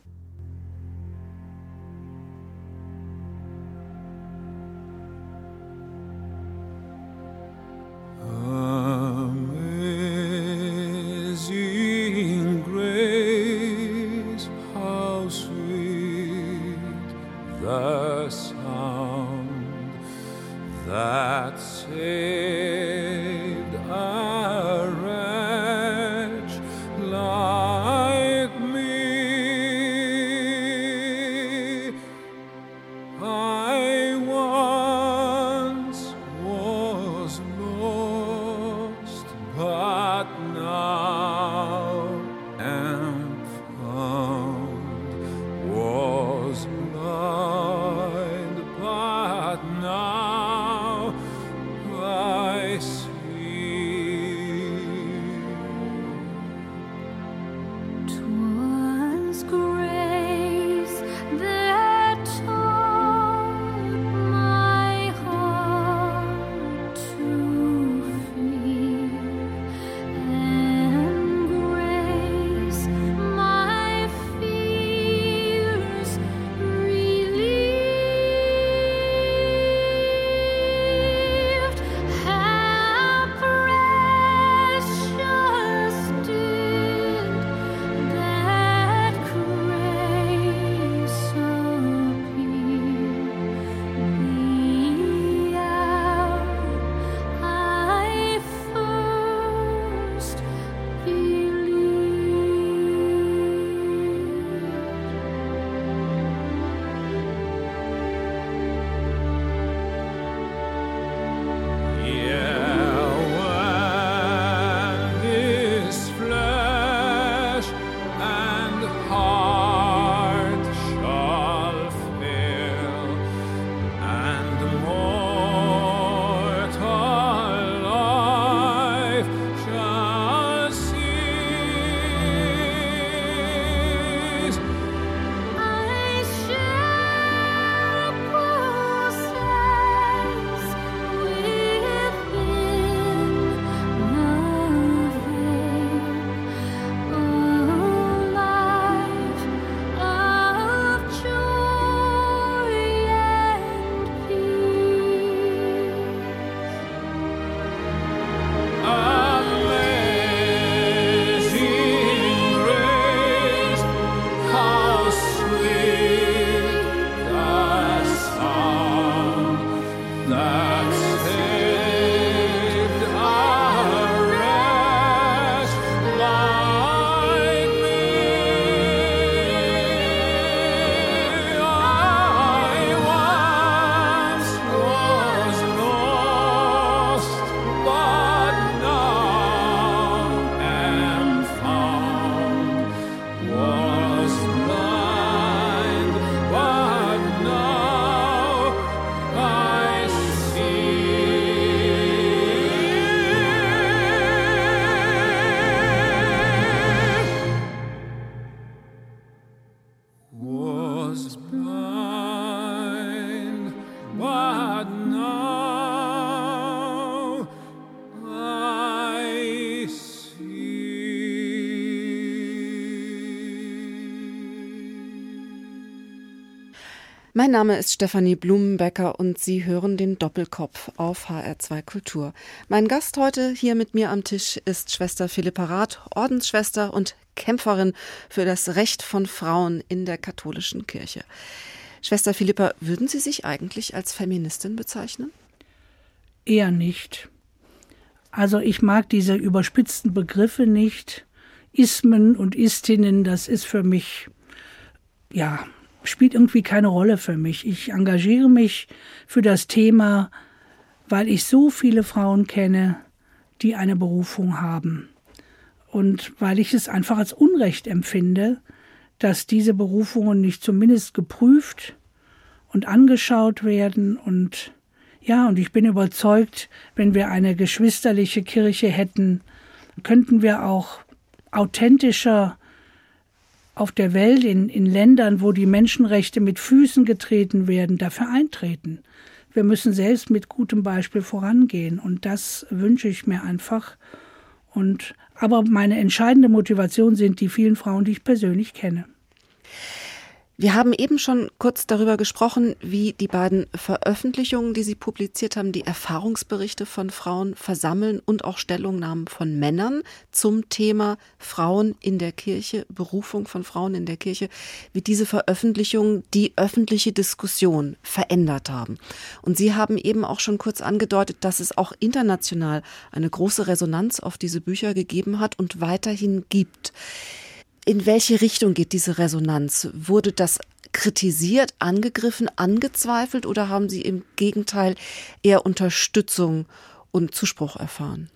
Mein Name ist Stefanie Blumenbecker und Sie hören den Doppelkopf auf HR2 Kultur. Mein Gast heute hier mit mir am Tisch ist Schwester Philippa Rath, Ordensschwester und Kämpferin für das Recht von Frauen in der katholischen Kirche. Schwester Philippa, würden Sie sich eigentlich als Feministin bezeichnen? Eher nicht. Also ich mag diese überspitzten Begriffe nicht. Ismen und Istinnen, das ist für mich, ja, spielt irgendwie keine Rolle für mich. Ich engagiere mich für das Thema, weil ich so viele Frauen kenne, die eine Berufung haben. Und weil ich es einfach als Unrecht empfinde, dass diese Berufungen nicht zumindest geprüft und angeschaut werden. Und ja, und ich bin überzeugt, wenn wir eine geschwisterliche Kirche hätten, könnten wir auch authentischer auf der Welt, in, in Ländern, wo die Menschenrechte mit Füßen getreten werden, dafür eintreten. Wir müssen selbst mit gutem Beispiel vorangehen. Und das wünsche ich mir einfach. Und, aber meine entscheidende Motivation sind die vielen Frauen, die ich persönlich kenne. Wir haben eben schon kurz darüber gesprochen, wie die beiden Veröffentlichungen, die Sie publiziert haben, die Erfahrungsberichte von Frauen versammeln und auch Stellungnahmen von Männern zum Thema Frauen in der Kirche, Berufung von Frauen in der Kirche, wie diese Veröffentlichungen die öffentliche Diskussion verändert haben. Und Sie haben eben auch schon kurz angedeutet, dass es auch international eine große Resonanz auf diese Bücher gegeben hat und weiterhin gibt. In welche Richtung geht diese Resonanz? Wurde das kritisiert, angegriffen, angezweifelt oder haben Sie im Gegenteil eher Unterstützung und Zuspruch erfahren?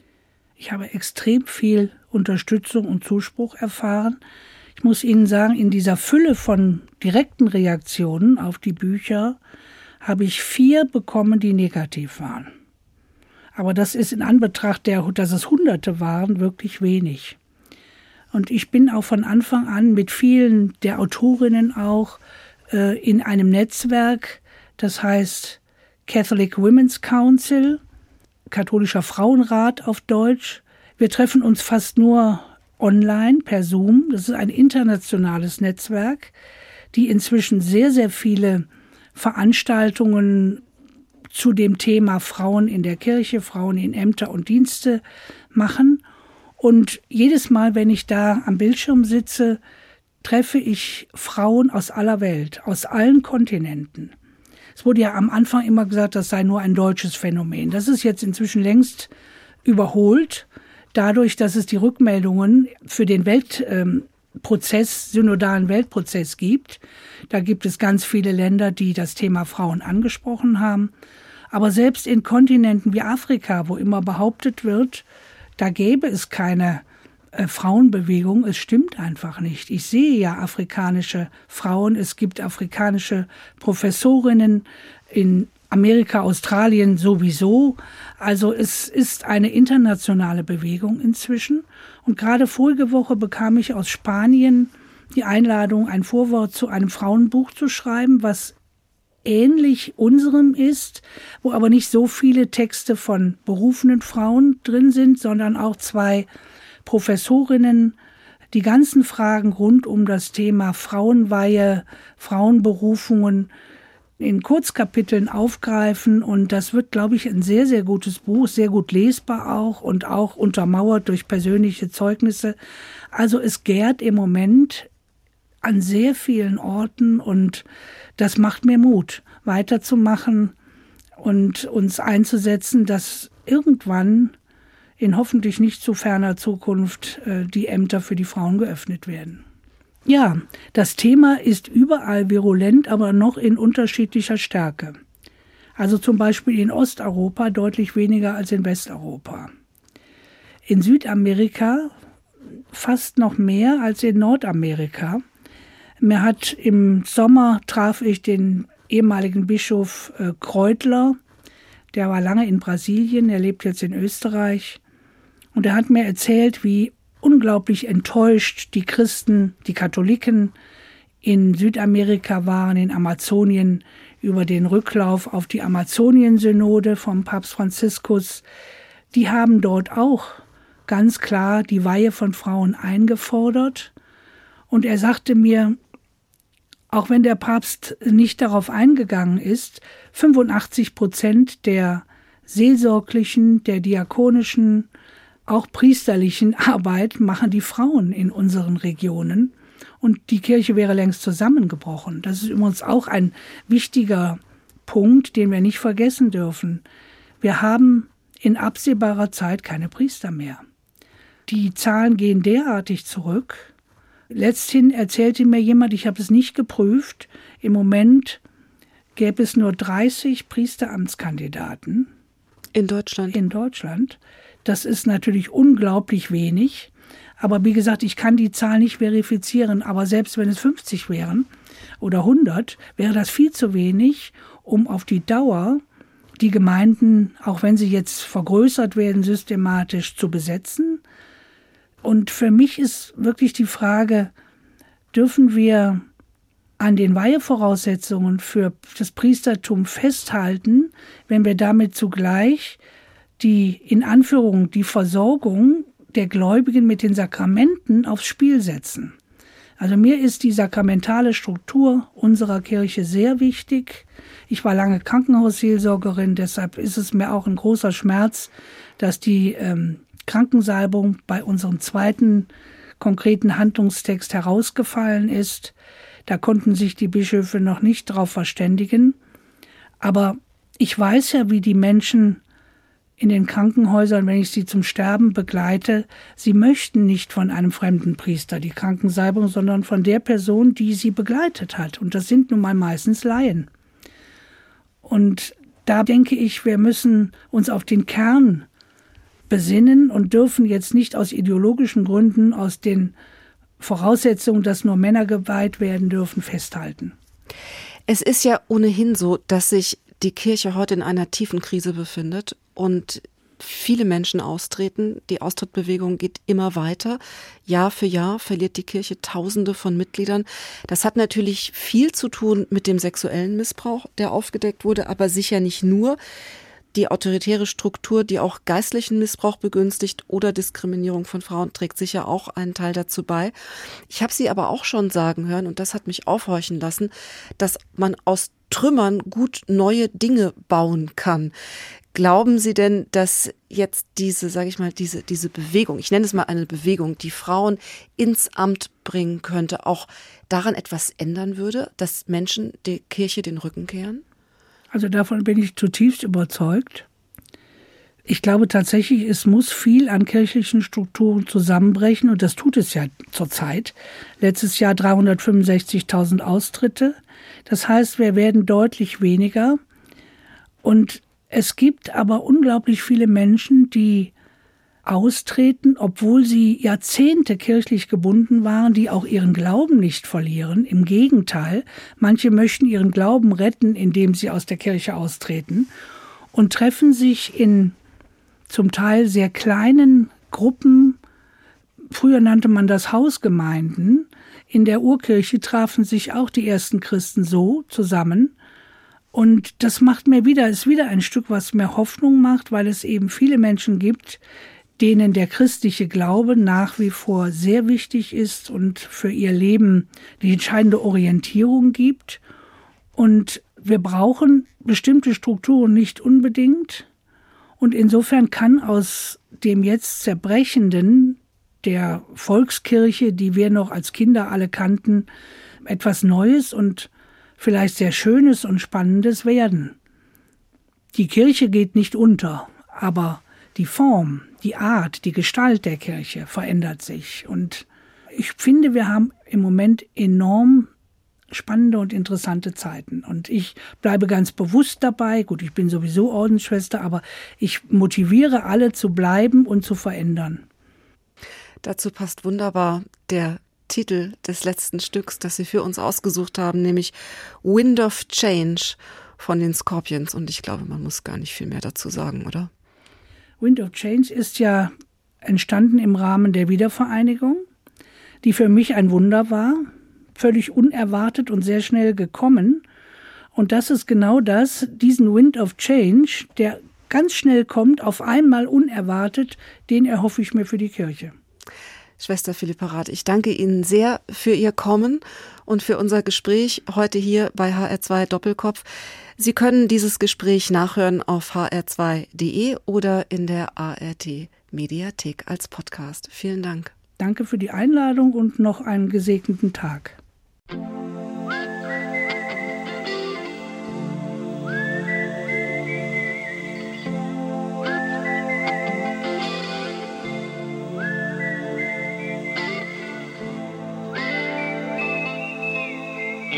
Ich habe extrem viel Unterstützung und Zuspruch erfahren. Ich muss Ihnen sagen, in dieser Fülle von direkten Reaktionen auf die Bücher habe ich vier bekommen, die negativ waren. Aber das ist in Anbetracht der, dass es Hunderte waren, wirklich wenig. Und ich bin auch von Anfang an mit vielen der Autorinnen auch äh, in einem Netzwerk, das heißt Catholic Women's Council, katholischer Frauenrat auf Deutsch. Wir treffen uns fast nur online per Zoom. Das ist ein internationales Netzwerk, die inzwischen sehr, sehr viele Veranstaltungen zu dem Thema Frauen in der Kirche, Frauen in Ämter und Dienste machen. Und jedes Mal, wenn ich da am Bildschirm sitze, treffe ich Frauen aus aller Welt, aus allen Kontinenten. Es wurde ja am Anfang immer gesagt, das sei nur ein deutsches Phänomen. Das ist jetzt inzwischen längst überholt, dadurch, dass es die Rückmeldungen für den Weltprozess, synodalen Weltprozess gibt. Da gibt es ganz viele Länder, die das Thema Frauen angesprochen haben. Aber selbst in Kontinenten wie Afrika, wo immer behauptet wird, da gäbe es keine äh, Frauenbewegung. Es stimmt einfach nicht. Ich sehe ja afrikanische Frauen. Es gibt afrikanische Professorinnen in Amerika, Australien sowieso. Also es ist eine internationale Bewegung inzwischen. Und gerade vorige Woche bekam ich aus Spanien die Einladung, ein Vorwort zu einem Frauenbuch zu schreiben, was ähnlich unserem ist, wo aber nicht so viele Texte von berufenen Frauen drin sind, sondern auch zwei Professorinnen, die ganzen Fragen rund um das Thema Frauenweihe, Frauenberufungen in Kurzkapiteln aufgreifen und das wird, glaube ich, ein sehr, sehr gutes Buch, sehr gut lesbar auch und auch untermauert durch persönliche Zeugnisse. Also es gärt im Moment an sehr vielen Orten und das macht mir Mut, weiterzumachen und uns einzusetzen, dass irgendwann in hoffentlich nicht zu ferner Zukunft äh, die Ämter für die Frauen geöffnet werden. Ja, das Thema ist überall virulent, aber noch in unterschiedlicher Stärke. Also zum Beispiel in Osteuropa deutlich weniger als in Westeuropa. In Südamerika fast noch mehr als in Nordamerika. Mir hat im Sommer traf ich den ehemaligen Bischof äh, Kreutler, der war lange in Brasilien, er lebt jetzt in Österreich. Und er hat mir erzählt, wie unglaublich enttäuscht die Christen, die Katholiken in Südamerika waren, in Amazonien, über den Rücklauf auf die Amazonien-Synode vom Papst Franziskus. Die haben dort auch ganz klar die Weihe von Frauen eingefordert. Und er sagte mir, auch wenn der Papst nicht darauf eingegangen ist, 85 Prozent der seelsorglichen, der diakonischen, auch priesterlichen Arbeit machen die Frauen in unseren Regionen. Und die Kirche wäre längst zusammengebrochen. Das ist übrigens auch ein wichtiger Punkt, den wir nicht vergessen dürfen. Wir haben in absehbarer Zeit keine Priester mehr. Die Zahlen gehen derartig zurück. Letzthin erzählte mir jemand, ich habe es nicht geprüft, im Moment gäbe es nur 30 Priesteramtskandidaten. In Deutschland? In Deutschland. Das ist natürlich unglaublich wenig. Aber wie gesagt, ich kann die Zahl nicht verifizieren. Aber selbst wenn es 50 wären oder 100, wäre das viel zu wenig, um auf die Dauer die Gemeinden, auch wenn sie jetzt vergrößert werden, systematisch zu besetzen. Und für mich ist wirklich die Frage, dürfen wir an den Weihevoraussetzungen für das Priestertum festhalten, wenn wir damit zugleich die, in Anführung, die Versorgung der Gläubigen mit den Sakramenten aufs Spiel setzen. Also mir ist die sakramentale Struktur unserer Kirche sehr wichtig. Ich war lange Krankenhausseelsorgerin, deshalb ist es mir auch ein großer Schmerz, dass die ähm, Krankensalbung bei unserem zweiten konkreten Handlungstext herausgefallen ist. Da konnten sich die Bischöfe noch nicht darauf verständigen. Aber ich weiß ja, wie die Menschen in den Krankenhäusern, wenn ich sie zum Sterben begleite, sie möchten nicht von einem fremden Priester die Krankensalbung, sondern von der Person, die sie begleitet hat. Und das sind nun mal meistens Laien. Und da denke ich, wir müssen uns auf den Kern besinnen und dürfen jetzt nicht aus ideologischen Gründen, aus den Voraussetzungen, dass nur Männer geweiht werden dürfen, festhalten. Es ist ja ohnehin so, dass sich die Kirche heute in einer tiefen Krise befindet und viele Menschen austreten. Die Austrittbewegung geht immer weiter. Jahr für Jahr verliert die Kirche Tausende von Mitgliedern. Das hat natürlich viel zu tun mit dem sexuellen Missbrauch, der aufgedeckt wurde, aber sicher nicht nur. Die autoritäre Struktur, die auch geistlichen Missbrauch begünstigt oder Diskriminierung von Frauen, trägt sicher auch einen Teil dazu bei. Ich habe sie aber auch schon sagen hören, und das hat mich aufhorchen lassen, dass man aus Trümmern gut neue Dinge bauen kann. Glauben Sie denn, dass jetzt diese, sage ich mal, diese, diese Bewegung, ich nenne es mal eine Bewegung, die Frauen ins Amt bringen könnte, auch daran etwas ändern würde, dass Menschen der Kirche den Rücken kehren? Also davon bin ich zutiefst überzeugt. Ich glaube tatsächlich, es muss viel an kirchlichen Strukturen zusammenbrechen und das tut es ja zurzeit. Letztes Jahr 365.000 Austritte. Das heißt, wir werden deutlich weniger. Und es gibt aber unglaublich viele Menschen, die austreten, obwohl sie Jahrzehnte kirchlich gebunden waren, die auch ihren Glauben nicht verlieren. Im Gegenteil, manche möchten ihren Glauben retten, indem sie aus der Kirche austreten und treffen sich in zum Teil sehr kleinen Gruppen. Früher nannte man das Hausgemeinden. In der Urkirche trafen sich auch die ersten Christen so zusammen. Und das macht mir wieder, ist wieder ein Stück, was mir Hoffnung macht, weil es eben viele Menschen gibt, denen der christliche Glaube nach wie vor sehr wichtig ist und für ihr Leben die entscheidende Orientierung gibt. Und wir brauchen bestimmte Strukturen nicht unbedingt. Und insofern kann aus dem jetzt zerbrechenden der Volkskirche, die wir noch als Kinder alle kannten, etwas Neues und vielleicht sehr Schönes und Spannendes werden. Die Kirche geht nicht unter, aber die Form, die Art, die Gestalt der Kirche verändert sich. Und ich finde, wir haben im Moment enorm spannende und interessante Zeiten. Und ich bleibe ganz bewusst dabei. Gut, ich bin sowieso Ordensschwester, aber ich motiviere alle zu bleiben und zu verändern. Dazu passt wunderbar der Titel des letzten Stücks, das Sie für uns ausgesucht haben, nämlich Wind of Change von den Scorpions. Und ich glaube, man muss gar nicht viel mehr dazu sagen, oder? Wind of Change ist ja entstanden im Rahmen der Wiedervereinigung, die für mich ein Wunder war, völlig unerwartet und sehr schnell gekommen. Und das ist genau das, diesen Wind of Change, der ganz schnell kommt, auf einmal unerwartet, den erhoffe ich mir für die Kirche. Schwester Philippa Rath, ich danke Ihnen sehr für Ihr Kommen und für unser Gespräch heute hier bei HR2 Doppelkopf. Sie können dieses Gespräch nachhören auf hr2.de oder in der ART Mediathek als Podcast. Vielen Dank. Danke für die Einladung und noch einen gesegneten Tag.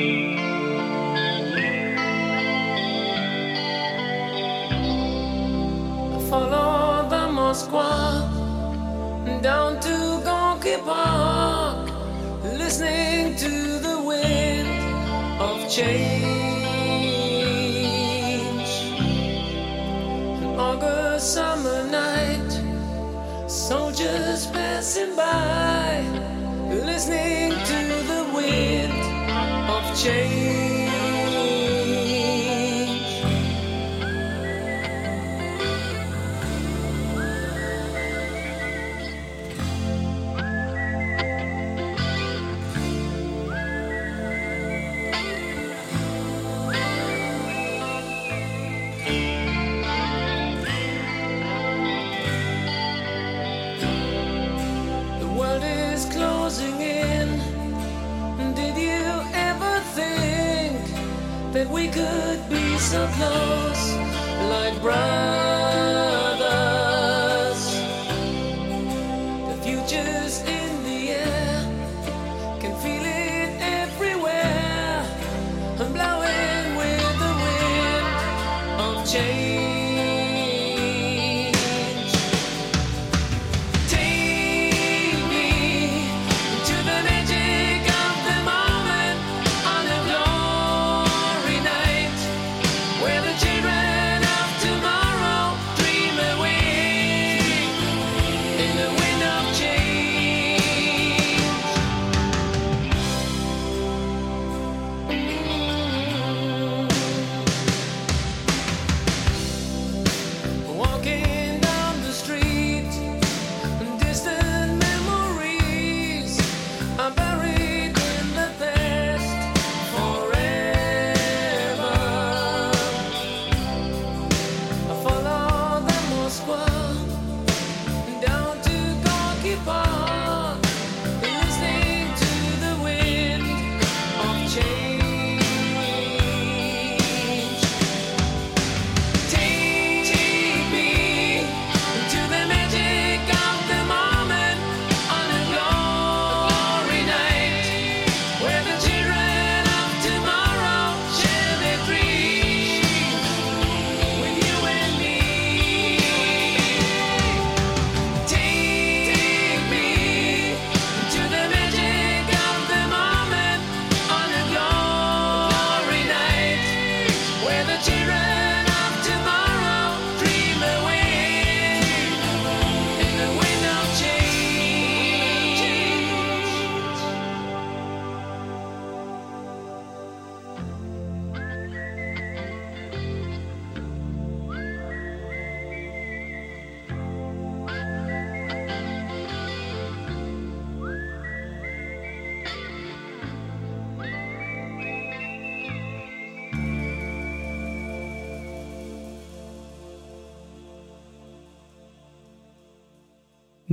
I Follow the Moscow down to Gonky Park, listening to the wind of change. An August summer night, soldiers passing by, listening. So close, like brothers.